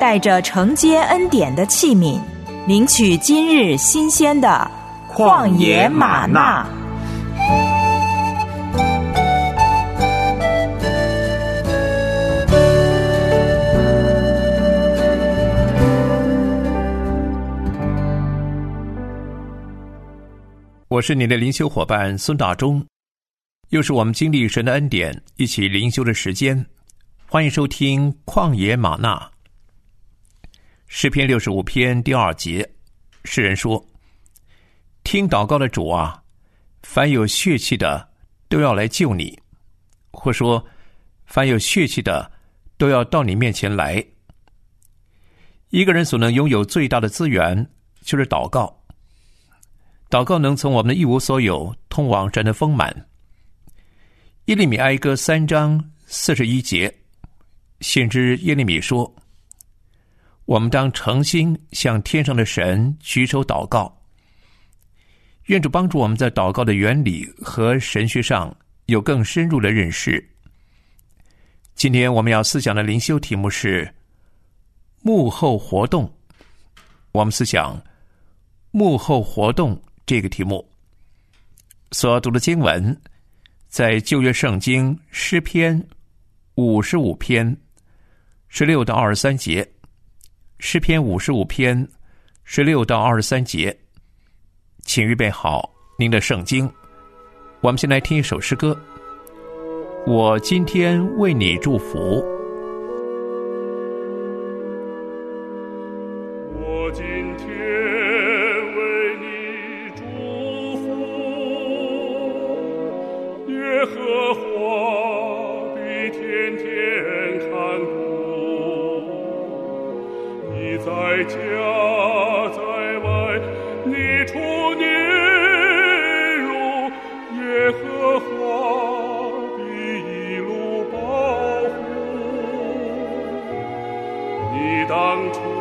带着承接恩典的器皿，领取今日新鲜的旷野吗哪。我是你的灵修伙伴孙大中，又是我们经历神的恩典，一起灵修的时间。欢迎收听旷野吗哪。诗篇六十五篇第二节，诗人说：“听祷告的主啊，凡有血气的都要来救你，或说，凡有血气的都要到你面前来。”一个人所能拥有最大的资源，就是祷告。祷告能从我们的一无所有通往神的丰满。耶利米哀歌三章四十一节，先知耶利米说：“我们当诚心向天上的神举手祷告，愿主帮助我们在祷告的原理和神学上有更深入的认识。”今天我们要思想的灵修题目是幕后活动。我们思想幕后活动。这个题目所读的经文，在旧约圣经诗篇五十五篇十六到二十三节，诗篇五十五篇十六到二十三节，请预备好您的圣经。我们先来听一首诗歌。我今天为你祝福。come.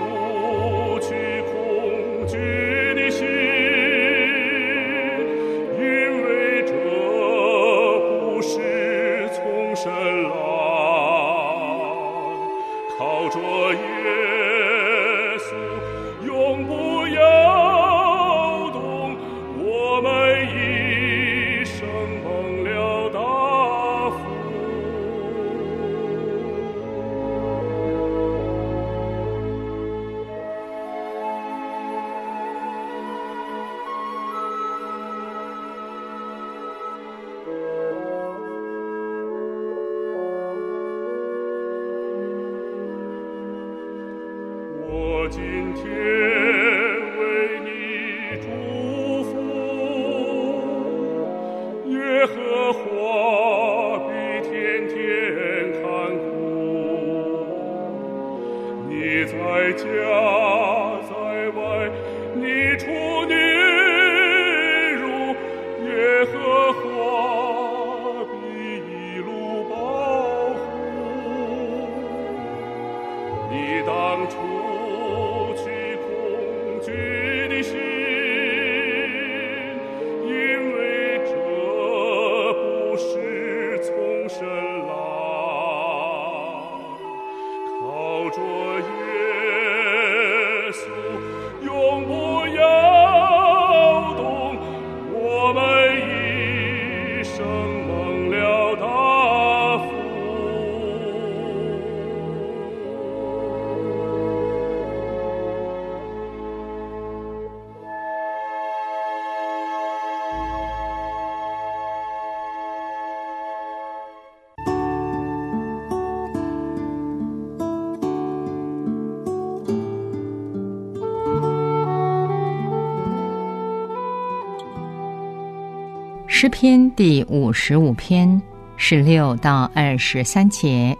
诗篇第五十五篇十六到二十三节。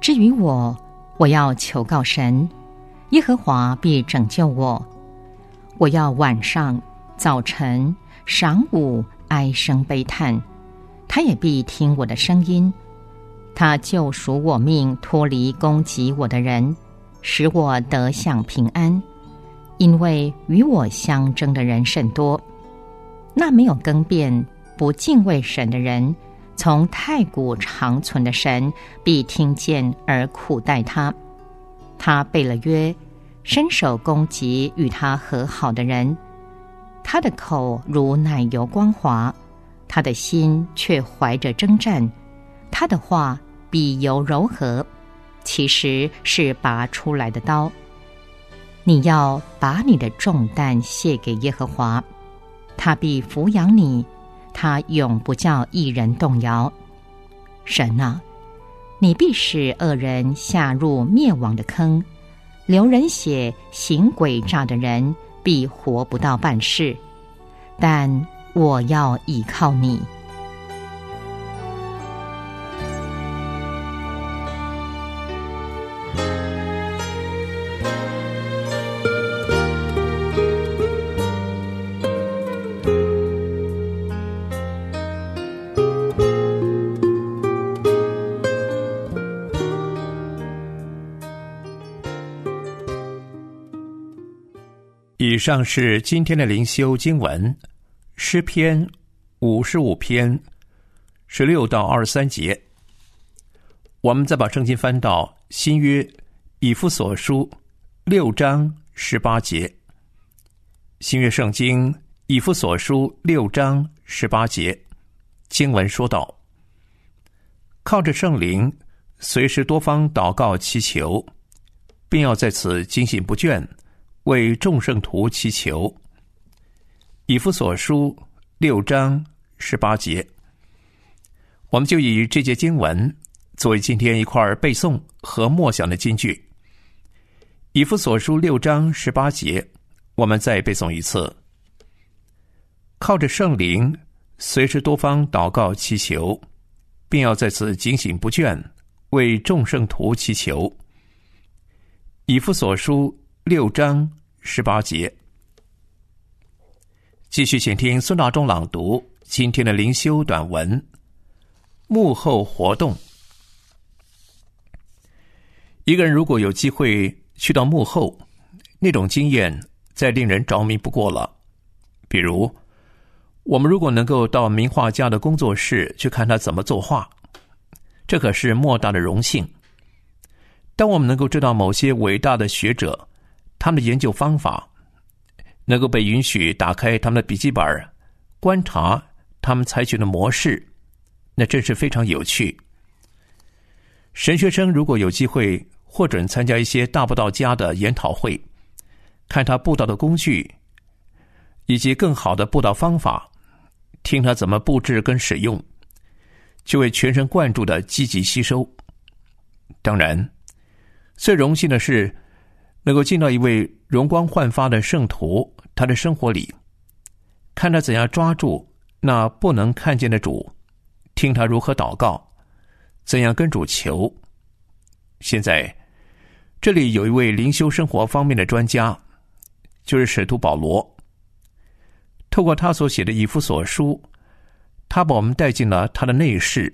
至于我，我要求告神，耶和华必拯救我。我要晚上、早晨、晌午唉声悲叹，他也必听我的声音。他救赎我命，脱离攻击我的人，使我得享平安。因为与我相争的人甚多，那没有更变、不敬畏神的人，从太古长存的神必听见而苦待他。他背了约，伸手攻击与他和好的人。他的口如奶油光滑，他的心却怀着征战。他的话比油柔和，其实是拔出来的刀。你要把你的重担卸给耶和华，他必抚养你，他永不叫一人动摇。神啊，你必使恶人下入灭亡的坑，流人血、行诡诈的人必活不到半世。但我要倚靠你。以上是今天的灵修经文，诗篇五十五篇十六到二十三节。我们再把圣经翻到新约以弗所书六章十八节。新约圣经以弗所书六章十八节经文说道：“靠着圣灵，随时多方祷告祈求，并要在此精醒不倦。”为众圣徒祈求。以弗所书六章十八节，我们就以这节经文作为今天一块背诵和默想的金句。以弗所书六章十八节，我们再背诵一次。靠着圣灵，随时多方祷告祈求，并要在此警醒不倦，为众圣徒祈求。以弗所书。六章十八节，继续请听孙大中朗读今天的灵修短文。幕后活动，一个人如果有机会去到幕后，那种经验再令人着迷不过了。比如，我们如果能够到名画家的工作室去看他怎么作画，这可是莫大的荣幸。当我们能够知道某些伟大的学者，他们的研究方法能够被允许打开他们的笔记本，观察他们采取的模式，那真是非常有趣。神学生如果有机会获准参加一些大布道家的研讨会，看他布道的工具以及更好的布道方法，听他怎么布置跟使用，就会全神贯注的积极吸收。当然，最荣幸的是。能够进到一位容光焕发的圣徒他的生活里，看他怎样抓住那不能看见的主，听他如何祷告，怎样跟主求。现在，这里有一位灵修生活方面的专家，就是使徒保罗。透过他所写的以弗所书，他把我们带进了他的内室，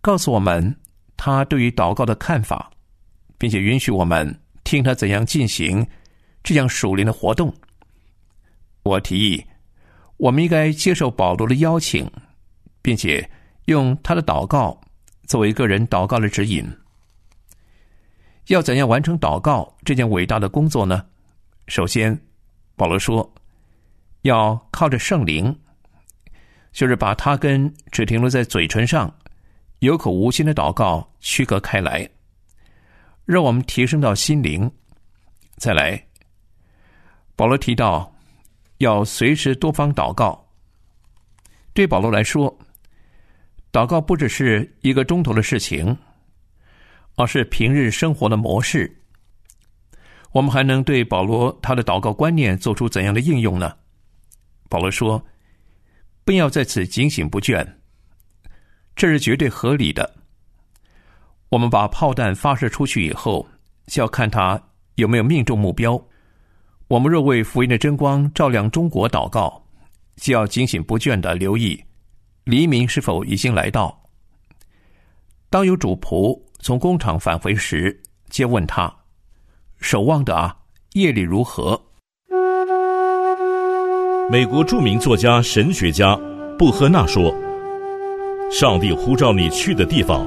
告诉我们他对于祷告的看法，并且允许我们。听他怎样进行这样属灵的活动。我提议，我们应该接受保罗的邀请，并且用他的祷告作为个人祷告的指引。要怎样完成祷告这件伟大的工作呢？首先，保罗说，要靠着圣灵，就是把他跟只停留在嘴唇上、有口无心的祷告区隔开来。让我们提升到心灵。再来，保罗提到要随时多方祷告。对保罗来说，祷告不只是一个钟头的事情，而是平日生活的模式。我们还能对保罗他的祷告观念做出怎样的应用呢？保罗说：“不要在此警醒不倦，这是绝对合理的。”我们把炮弹发射出去以后，就要看它有没有命中目标。我们若为福音的真光照亮中国祷告，就要警醒不倦的留意黎明是否已经来到。当有主仆从工厂返回时，接问他：“守望的啊，夜里如何？”美国著名作家、神学家布赫纳说：“上帝呼召你去的地方，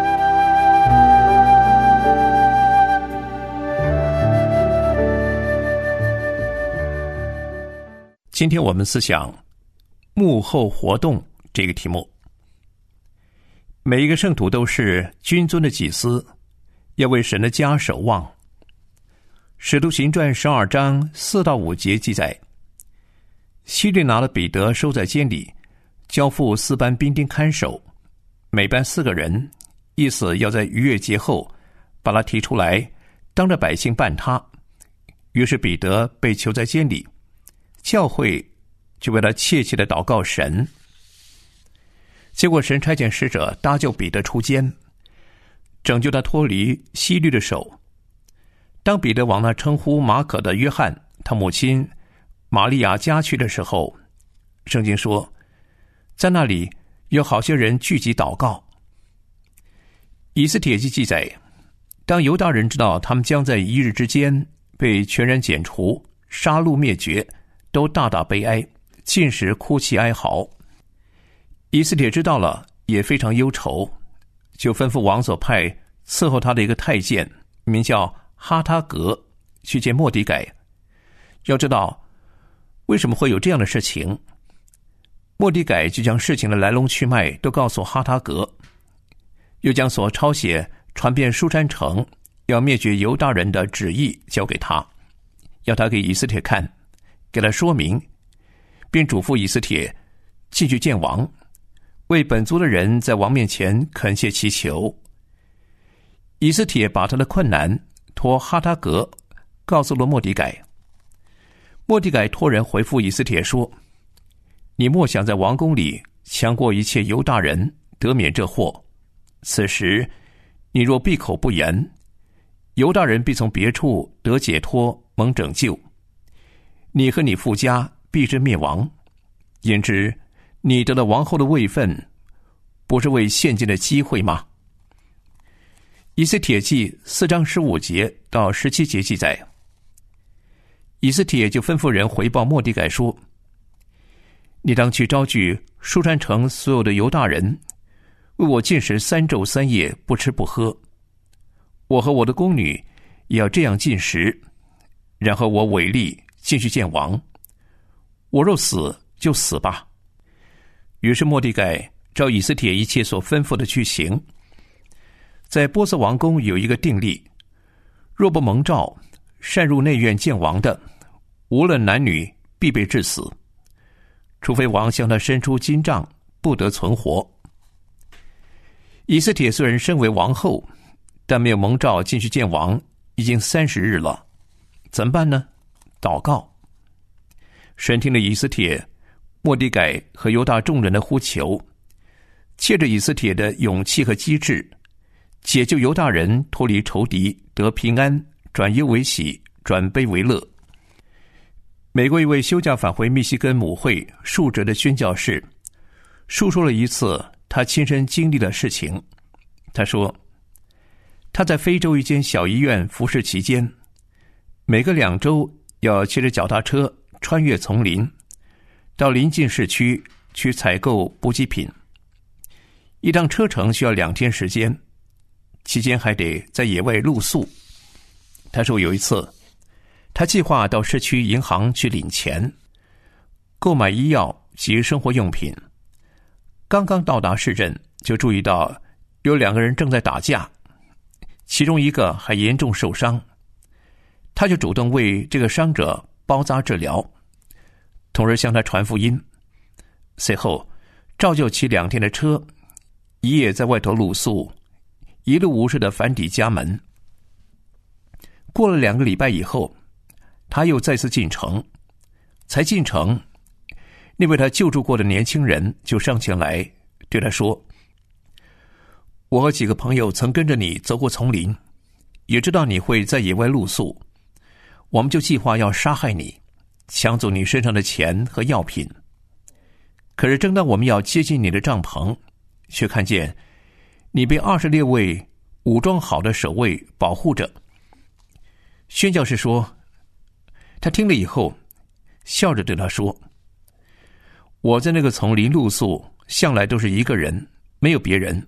今天我们思想幕后活动这个题目。每一个圣徒都是君尊的祭司，要为神的家守望。使徒行传十二章四到五节记载，希律拿了彼得收在监里，交付四班兵丁看守，每班四个人，意思要在逾越节后把他提出来，当着百姓办他。于是彼得被囚在监里。教会就为了切切的祷告神，结果神差遣使者搭救彼得出监，拯救他脱离西律的手。当彼得往那称呼马可的约翰他母亲玛利亚家去的时候，圣经说，在那里有好些人聚集祷告。以斯帖记记载，当犹大人知道他们将在一日之间被全然剪除、杀戮灭绝。都大大悲哀，尽时哭泣哀嚎。以斯帖知道了，也非常忧愁，就吩咐王所派伺候他的一个太监，名叫哈他格，去见莫迪改。要知道为什么会有这样的事情，莫迪改就将事情的来龙去脉都告诉哈他格，又将所抄写传遍书山城要灭绝犹大人的旨意交给他，要他给以斯帖看。给他说明，并嘱咐以斯帖进去见王，为本族的人在王面前恳切祈求。以斯帖把他的困难托哈达格告诉了莫迪改。莫迪改托人回复以斯帖说：“你莫想在王宫里强过一切犹大人，得免这祸。此时你若闭口不言，犹大人必从别处得解脱，蒙拯救。”你和你父家必致灭亡，言之你得了王后的位分，不是为现今的机会吗？以斯帖记四章十五节到十七节记载，以斯帖就吩咐人回报莫底改说：“你当去招聚书珊城所有的犹大人，为我禁食三昼三夜，不吃不喝。我和我的宫女也要这样禁食，然后我违例。”进去见王，我若死就死吧。于是莫迪改照以斯帖一切所吩咐的去行。在波斯王宫有一个定例：若不蒙召，擅入内院见王的，无论男女，必被致死，除非王向他伸出金杖，不得存活。以斯帖虽然身为王后，但没有蒙召进去见王，已经三十日了，怎么办呢？祷告，神听了以斯帖、莫底改和犹大众人的呼求，借着以斯帖的勇气和机智，解救犹大人脱离仇敌，得平安，转忧为喜，转悲为乐。美国一位休假返回密西根母会述职的宣教士，述说了一次他亲身经历的事情。他说，他在非洲一间小医院服侍期间，每隔两周。要骑着脚踏车穿越丛林，到临近市区去采购补给品。一趟车程需要两天时间，期间还得在野外露宿。他说有一次，他计划到市区银行去领钱，购买医药及生活用品。刚刚到达市镇，就注意到有两个人正在打架，其中一个还严重受伤。他就主动为这个伤者包扎治疗，同时向他传福音。随后，照旧骑两天的车，一夜在外头露宿，一路无事的返抵家门。过了两个礼拜以后，他又再次进城，才进城，那位他救助过的年轻人就上前来对他说：“我和几个朋友曾跟着你走过丛林，也知道你会在野外露宿，我们就计划要杀害你，抢走你身上的钱和药品。可是正当我们要接近你的帐篷，却看见你被二十六位武装好的守卫保护着。”宣教士说。他听了以后，笑着对他说：“我在那个丛林露宿，向来都是一个人，没有别人。”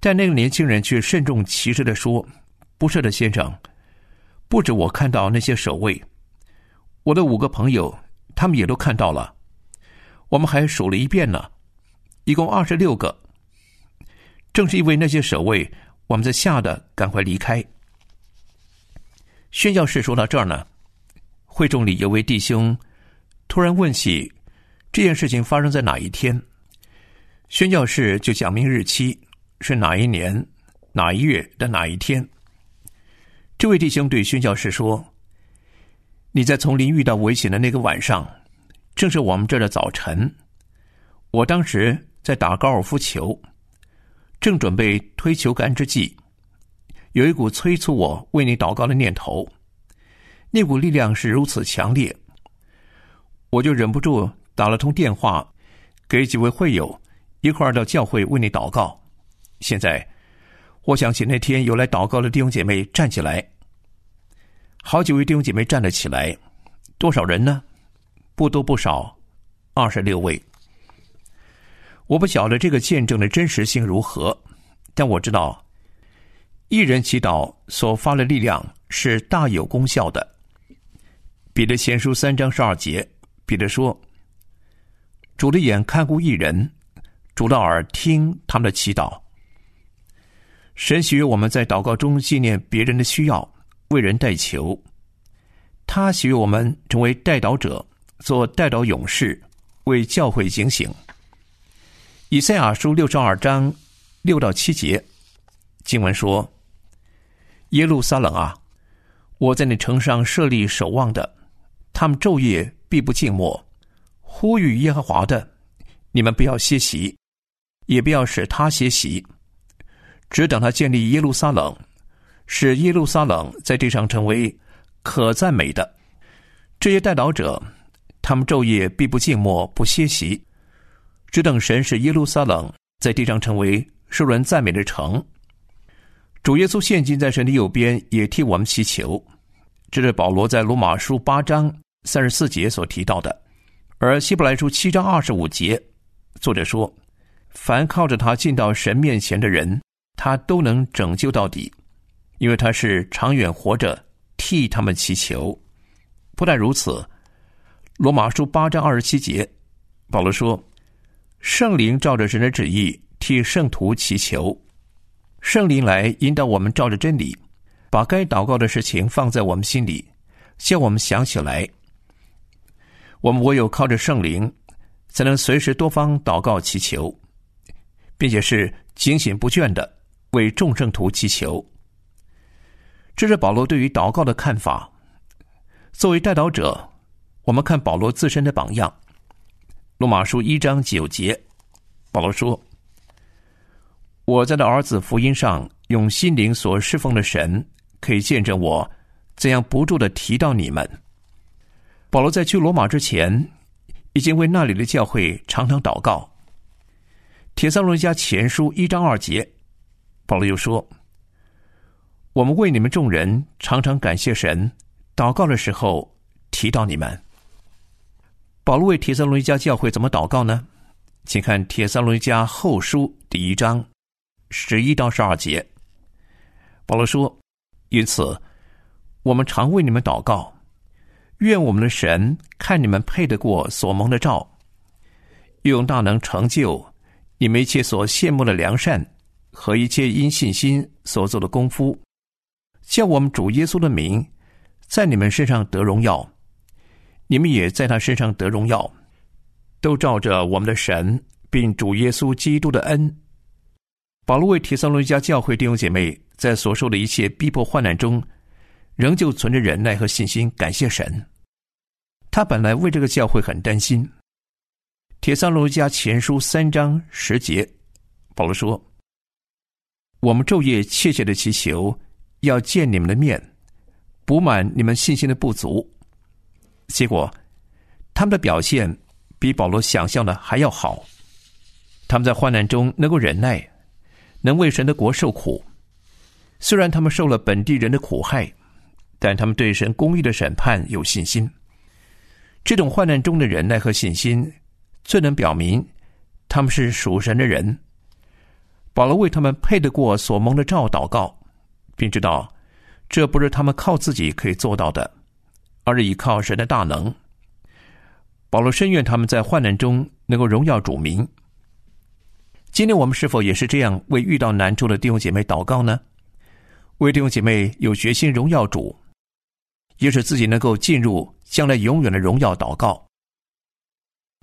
但那个年轻人却慎重其事地说：“不是的，先生，不止我看到那些守卫，我的五个朋友，他们也都看到了。我们还数了一遍呢，一共二十六个。正是因为那些守卫，我们才吓得赶快离开。”宣教士说到这儿呢。会众里有位弟兄突然问起这件事情发生在哪一天，宣教士就讲明日期是哪一年哪一月的哪一天。这位弟兄对宣教士说：“你在丛林遇到危险的那个晚上，正是我们这儿的早晨。我当时在打高尔夫球，正准备推球杆之际，有一股催促我为你祷告的念头。”那股力量是如此强烈，我就忍不住打了通电话，给几位会友一块儿到教会为你祷告。现在，我想起那天有来祷告的弟兄姐妹站起来，好几位弟兄姐妹站了起来，多少人呢？不多不少，二十六位。我不晓得这个见证的真实性如何，但我知道，一人祈祷所发的力量是大有功效的。彼得前书三章十二节，彼得说：“主的眼看顾一人，主的耳听他们的祈祷。神许我们在祷告中纪念别人的需要，为人代求。他许我们成为代祷者，做代祷勇士，为教会警醒。”以赛亚书六十二章六到七节经文说：“耶路撒冷啊，我在你城上设立守望的。”他们昼夜必不静默，呼吁耶和华的，你们不要歇息，也不要使他歇息，只等他建立耶路撒冷，使耶路撒冷在地上成为可赞美的。这些代祷者，他们昼夜必不静默，不歇息，只等神使耶路撒冷在地上成为受人赞美的城。主耶稣现今在神的右边，也替我们祈求。这是保罗在罗马书八章。三十四节所提到的，而希伯来书七章二十五节，作者说：“凡靠着他进到神面前的人，他都能拯救到底，因为他是长远活着替他们祈求。”不但如此，罗马书八章二十七节，保罗说：“圣灵照着神的旨意替圣徒祈求，圣灵来引导我们照着真理，把该祷告的事情放在我们心里，叫我们想起来。”我们唯有靠着圣灵，才能随时多方祷告祈求，并且是警醒不倦的为众圣徒祈求。这是保罗对于祷告的看法。作为代祷者，我们看保罗自身的榜样。罗马书一章九节，保罗说：“我在的儿子福音上用心灵所侍奉的神，可以见证我怎样不住的提到你们。”保罗在去罗马之前，已经为那里的教会常常祷告。帖撒罗尼迦前书一章二节，保罗又说：“我们为你们众人常常感谢神，祷告的时候提到你们。”保罗为铁三罗尼迦教会怎么祷告呢？请看铁三罗尼迦后书第一章十一到十二节。保罗说：“因此，我们常为你们祷告。”愿我们的神看你们配得过所蒙的召，用大能成就你们一切所羡慕的良善和一切因信心所做的功夫，叫我们主耶稣的名在你们身上得荣耀，你们也在他身上得荣耀，都照着我们的神并主耶稣基督的恩保罗为帖撒罗尼迦教会弟兄姐妹在所受的一切逼迫患难中，仍旧存着忍耐和信心，感谢神。他本来为这个教会很担心。帖撒罗尼迦前书三章十节，保罗说：“我们昼夜切切的祈求，要见你们的面，补满你们信心的不足。”结果，他们的表现比保罗想象的还要好。他们在患难中能够忍耐，能为神的国受苦。虽然他们受了本地人的苦害，但他们对神公义的审判有信心。这种患难中的忍耐和信心，最能表明他们是属神的人。保罗为他们配得过所蒙的召祷告，并知道这不是他们靠自己可以做到的，而是依靠神的大能。保罗深愿他们在患难中能够荣耀主名。今天我们是否也是这样为遇到难处的弟兄姐妹祷告呢？为弟兄姐妹有决心荣耀主，也使自己能够进入将来永远的荣耀祷告。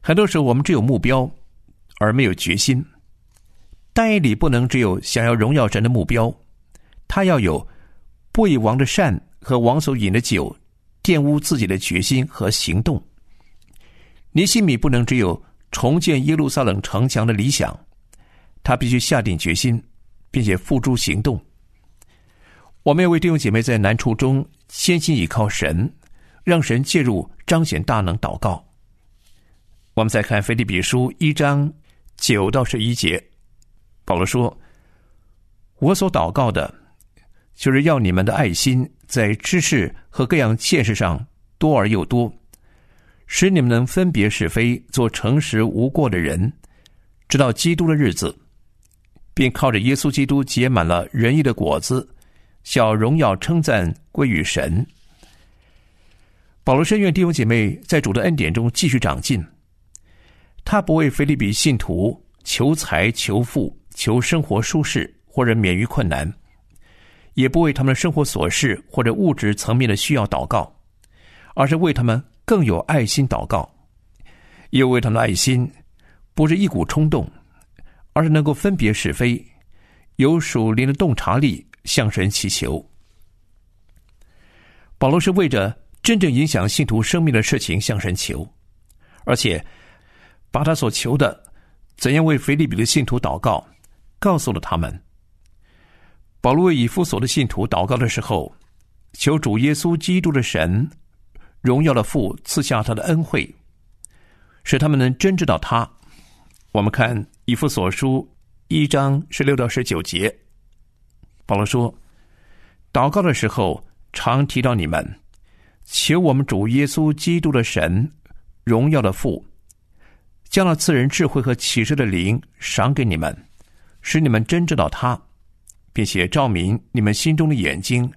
很多时候，我们只有目标，而没有决心。但以理不能只有想要荣耀神的目标，他要有不以王的善和王所饮的酒玷污自己的决心和行动。尼西米不能只有重建耶路撒冷城墙的理想，他必须下定决心，并且付诸行动。我们要为弟兄姐妹在难处中先心倚靠神，让神介入彰显大能，祷告。我们再看腓立比书一章九到十一节，保罗说：“我所祷告的，就是要你们的爱心在知识和各样见识上多而又多，使你们能分别是非，做诚实无过的人，直到基督的日子，并靠着耶稣基督结满了仁义的果子。”小荣耀称赞归于神。保罗深愿弟兄姐妹在主的恩典中继续长进。他不为腓利比信徒求财、求富、求生活舒适或者免于困难，也不为他们的生活琐事或者物质层面的需要祷告，而是为他们更有爱心祷告。又为他们的爱心，不是一股冲动，而是能够分别是非，有属灵的洞察力。向神祈求。保罗是为着真正影响信徒生命的事情向神求，而且把他所求的怎样为腓立比的信徒祷告，告诉了他们。保罗为以弗所的信徒祷告的时候，求主耶稣基督的神荣耀的父赐下他的恩惠，使他们能真知道他。我们看以弗所书一章十六到十九节。保罗说：“祷告的时候，常提到你们，求我们主耶稣基督的神，荣耀的父，将那赐人智慧和启示的灵赏给你们，使你们真知道他，并且照明你们心中的眼睛，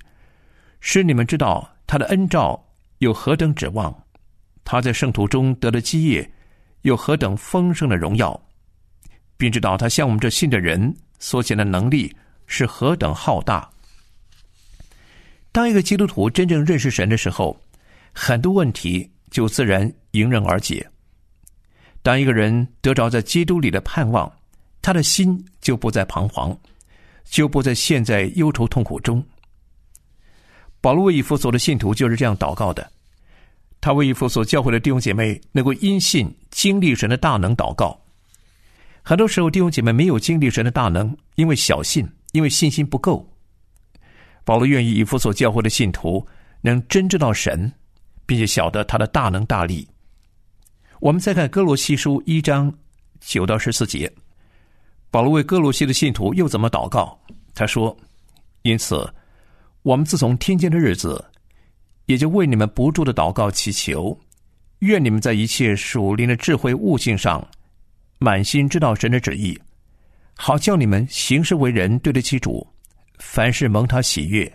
使你们知道他的恩照有何等指望，他在圣徒中得的基业有何等丰盛的荣耀，并知道他向我们这信的人所显的能力。”是何等浩大！当一个基督徒真正认识神的时候，很多问题就自然迎刃而解。当一个人得着在基督里的盼望，他的心就不再彷徨，就不再陷在忧愁痛苦中。保罗为以弗所的信徒就是这样祷告的。他为以弗所教会的弟兄姐妹能够因信经历神的大能祷告。很多时候，弟兄姐妹没有经历神的大能，因为小信。因为信心不够，保罗愿意以弗所教会的信徒能真知道神，并且晓得他的大能大力。我们再看哥罗西书一章九到十四节，保罗为歌罗西的信徒又怎么祷告？他说：“因此，我们自从听见的日子，也就为你们不住的祷告祈求，愿你们在一切属灵的智慧悟性上，满心知道神的旨意。”好叫你们行事为人对得起主，凡事蒙他喜悦，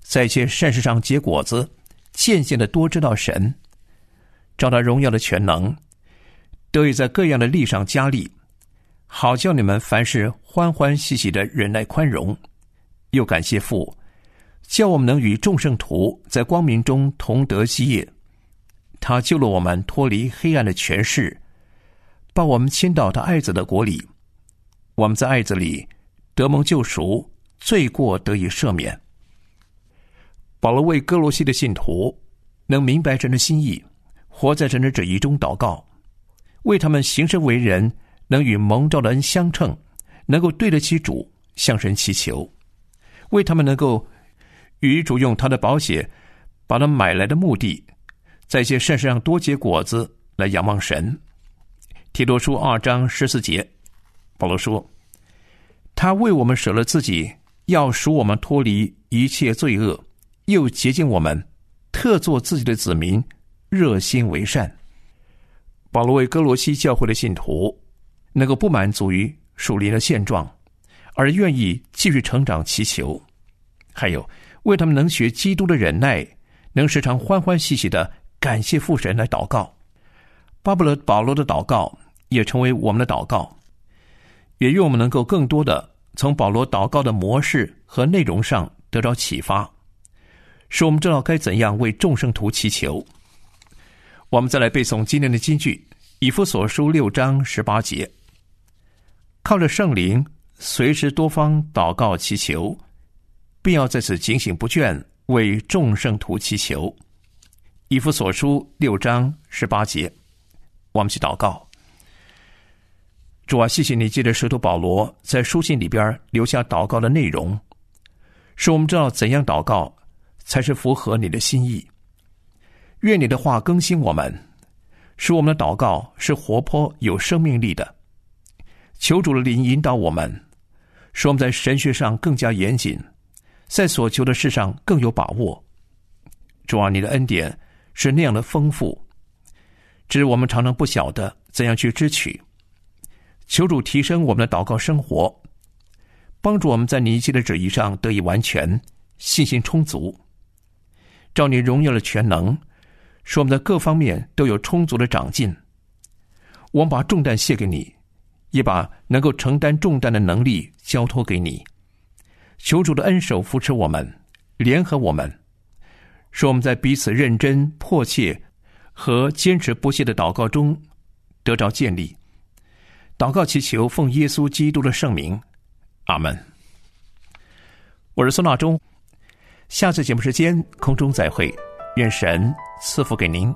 在一切善事上结果子，渐渐的多知道神，照他荣耀的全能，得以在各样的力上加力，好叫你们凡事欢欢喜喜的忍耐宽容，又感谢父，叫我们能与众圣徒在光明中同得基业。他救了我们脱离黑暗的权势，把我们迁到他爱子的国里。我们在爱子里得蒙救赎，罪过得以赦免。保罗为哥罗西的信徒能明白神的心意，活在神的旨意中祷告，为他们行事为人能与蒙召的恩相称，能够对得起主，向神祈求，为他们能够与主用他的宝血把他买来的目的，在一些善事上多结果子，来仰望神。提多书二章十四节，保罗说：“他为我们舍了自己，要赎我们脱离一切罪恶。”又洁净我们，特作自己的子民，热心为善。保罗为哥罗西教会的信徒能够不满足于属灵的现状，而愿意继续成长祈求，还有为他们能学基督的忍耐，能时常欢欢喜喜的感谢父神来祷告。巴不得保罗的祷告也成为我们的祷告，也愿我们能够更多的从保罗祷告的模式和内容上得到启发。使我们知道该怎样为众圣徒祈求。我们再来背诵今天的金句：以弗所书六章十八节，靠着圣灵，随时多方祷告祈求，并要在此警醒不倦，为众圣徒祈求。以弗所书六章十八节，我们去祷告。主啊，谢谢你借着使徒保罗在书信里边留下祷告的内容，使我们知道怎样祷告。才是符合你的心意。愿你的话更新我们，使我们的祷告是活泼有生命力的。求主的灵引导我们，使我们在神学上更加严谨，在所求的事上更有把握。主啊，你的恩典是那样的丰富，只是我们常常不晓得怎样去支取。求主提升我们的祷告生活，帮助我们在你一切的旨意上得以完全，信心充足。照你荣耀的全能，使我们在各方面都有充足的长进。我们把重担卸给你，也把能够承担重担的能力交托给你。求主的恩手扶持我们，联合我们，使我们在彼此认真、迫切和坚持不懈的祷告中得着建立。祷告祈求，奉耶稣基督的圣名，阿门。我是孙大中。下次节目时间，空中再会，愿神赐福给您。